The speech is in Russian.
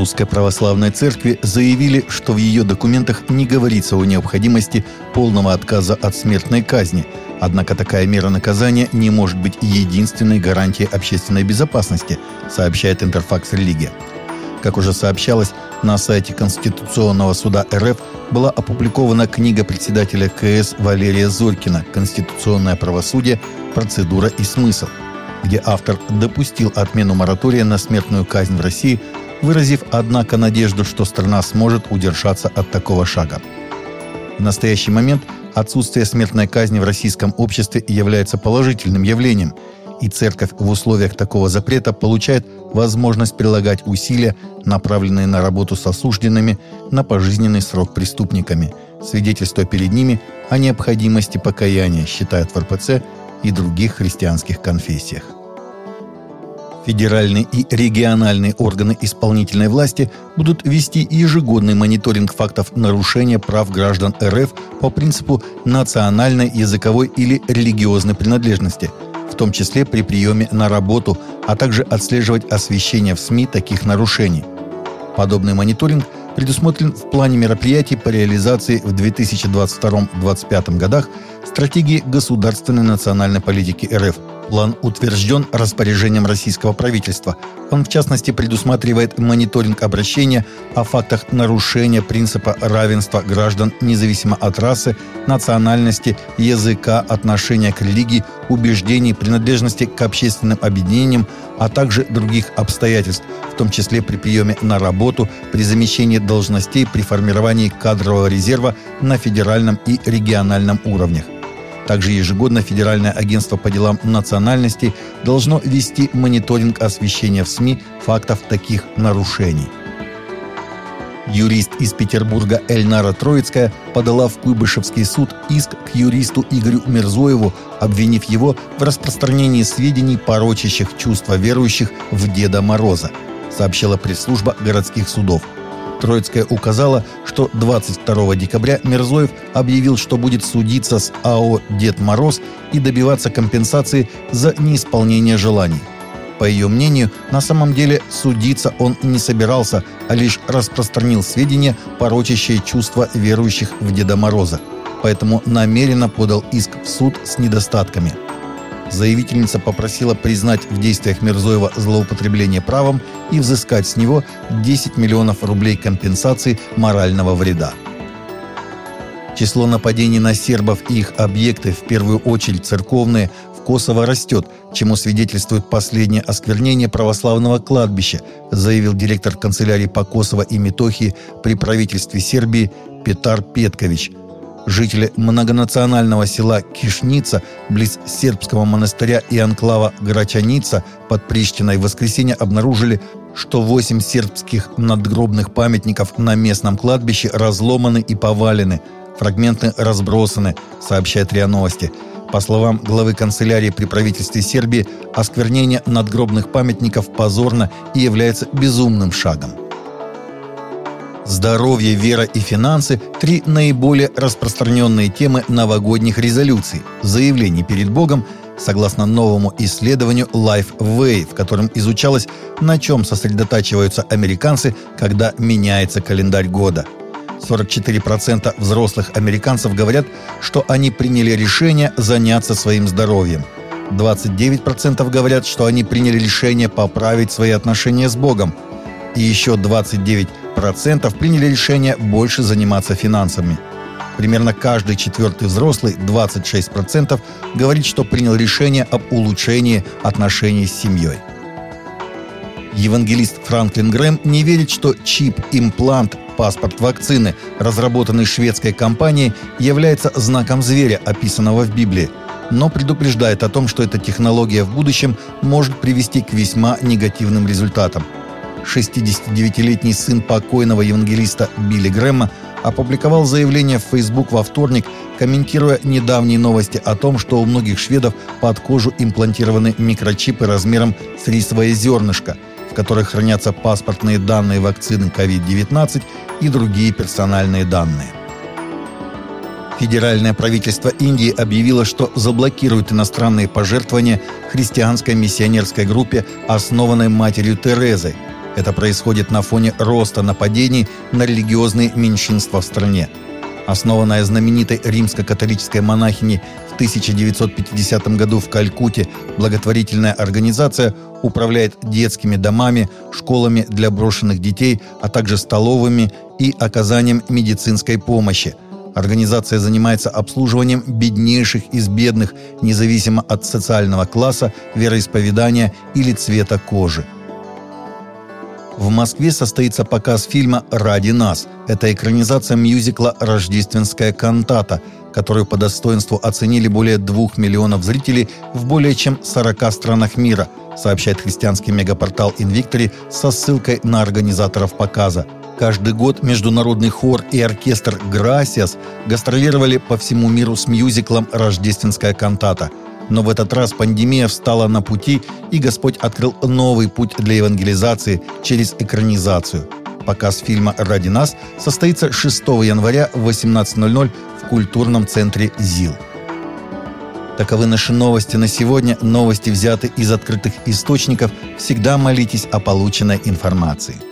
Русской Православной Церкви заявили, что в ее документах не говорится о необходимости полного отказа от смертной казни, однако такая мера наказания не может быть единственной гарантией общественной безопасности, сообщает Интерфакс Религия. Как уже сообщалось, на сайте Конституционного суда РФ была опубликована книга председателя КС Валерия Зорькина «Конституционное правосудие. Процедура и смысл», где автор допустил отмену моратория на смертную казнь в России, выразив, однако, надежду, что страна сможет удержаться от такого шага. В настоящий момент отсутствие смертной казни в российском обществе является положительным явлением – и церковь в условиях такого запрета получает возможность прилагать усилия, направленные на работу с осужденными на пожизненный срок преступниками, свидетельствуя перед ними о необходимости покаяния, считают в РПЦ и других христианских конфессиях. Федеральные и региональные органы исполнительной власти будут вести ежегодный мониторинг фактов нарушения прав граждан РФ по принципу национальной, языковой или религиозной принадлежности – том числе при приеме на работу, а также отслеживать освещение в СМИ таких нарушений. Подобный мониторинг предусмотрен в плане мероприятий по реализации в 2022-2025 годах стратегии государственной национальной политики РФ – План утвержден распоряжением российского правительства. Он, в частности, предусматривает мониторинг обращения о фактах нарушения принципа равенства граждан независимо от расы, национальности, языка, отношения к религии, убеждений, принадлежности к общественным объединениям, а также других обстоятельств, в том числе при приеме на работу, при замещении должностей, при формировании кадрового резерва на федеральном и региональном уровнях. Также ежегодно Федеральное агентство по делам национальностей должно вести мониторинг освещения в СМИ фактов таких нарушений. Юрист из Петербурга Эльнара Троицкая подала в Куйбышевский суд иск к юристу Игорю Мирзоеву, обвинив его в распространении сведений, порочащих чувства верующих в Деда Мороза, сообщила пресс-служба городских судов – Троицкая указала, что 22 декабря Мирзоев объявил, что будет судиться с АО «Дед Мороз» и добиваться компенсации за неисполнение желаний. По ее мнению, на самом деле судиться он не собирался, а лишь распространил сведения, порочащие чувства верующих в Деда Мороза. Поэтому намеренно подал иск в суд с недостатками – Заявительница попросила признать в действиях Мирзоева злоупотребление правом и взыскать с него 10 миллионов рублей компенсации морального вреда. Число нападений на сербов и их объекты, в первую очередь церковные, в Косово растет, чему свидетельствует последнее осквернение православного кладбища, заявил директор канцелярии по Косово и Метохии при правительстве Сербии Петар Петкович – Жители многонационального села Кишница, близ сербского монастыря и анклава Грачаница под Приштиной в воскресенье обнаружили, что восемь сербских надгробных памятников на местном кладбище разломаны и повалены, фрагменты разбросаны, сообщает РИА Новости. По словам главы канцелярии при правительстве Сербии, осквернение надгробных памятников позорно и является безумным шагом. Здоровье, вера и финансы – три наиболее распространенные темы новогодних резолюций, заявлений перед Богом, согласно новому исследованию LifeWay, в котором изучалось, на чем сосредотачиваются американцы, когда меняется календарь года. 44% взрослых американцев говорят, что они приняли решение заняться своим здоровьем. 29% говорят, что они приняли решение поправить свои отношения с Богом. И еще 29% процентов приняли решение больше заниматься финансами. Примерно каждый четвертый взрослый, 26%, говорит, что принял решение об улучшении отношений с семьей. Евангелист Франклин Грэм не верит, что чип-имплант, паспорт вакцины, разработанный шведской компанией, является знаком зверя, описанного в Библии, но предупреждает о том, что эта технология в будущем может привести к весьма негативным результатам – 69-летний сын покойного евангелиста Билли Грэма, опубликовал заявление в Facebook во вторник, комментируя недавние новости о том, что у многих шведов под кожу имплантированы микрочипы размером с рисовое зернышко, в которых хранятся паспортные данные вакцины COVID-19 и другие персональные данные. Федеральное правительство Индии объявило, что заблокирует иностранные пожертвования христианской миссионерской группе, основанной матерью Терезой – Это происходит на фоне роста нападений на религиозные меньшинства в стране. Основанная знаменитой римско-католической монахиней в 1950 году в Калькутте благотворительная организация управляет детскими домами, школами для брошенных детей, а также столовыми и оказанием медицинской помощи. Организация занимается обслуживанием беднейших из бедных, независимо от социального класса, вероисповедания или цвета кожи. В Москве состоится показ фильма «Ради нас». Это экранизация мюзикла «Рождественская кантата», которую по достоинству оценили более двух миллионов зрителей в более чем 40 странах мира, сообщает христианский мегапортал «Инвиктори» со ссылкой на организаторов показа. Каждый год международный хор и оркестр «Грасиас» гастролировали по всему миру с мюзиклом «Рождественская кантата», но в этот раз пандемия встала на пути, и Господь открыл новый путь для евангелизации через экранизацию. Показ фильма «Ради нас» состоится 6 января в 18.00 в культурном центре ЗИЛ. Таковы наши новости на сегодня. Новости взяты из открытых источников. Всегда молитесь о полученной информации.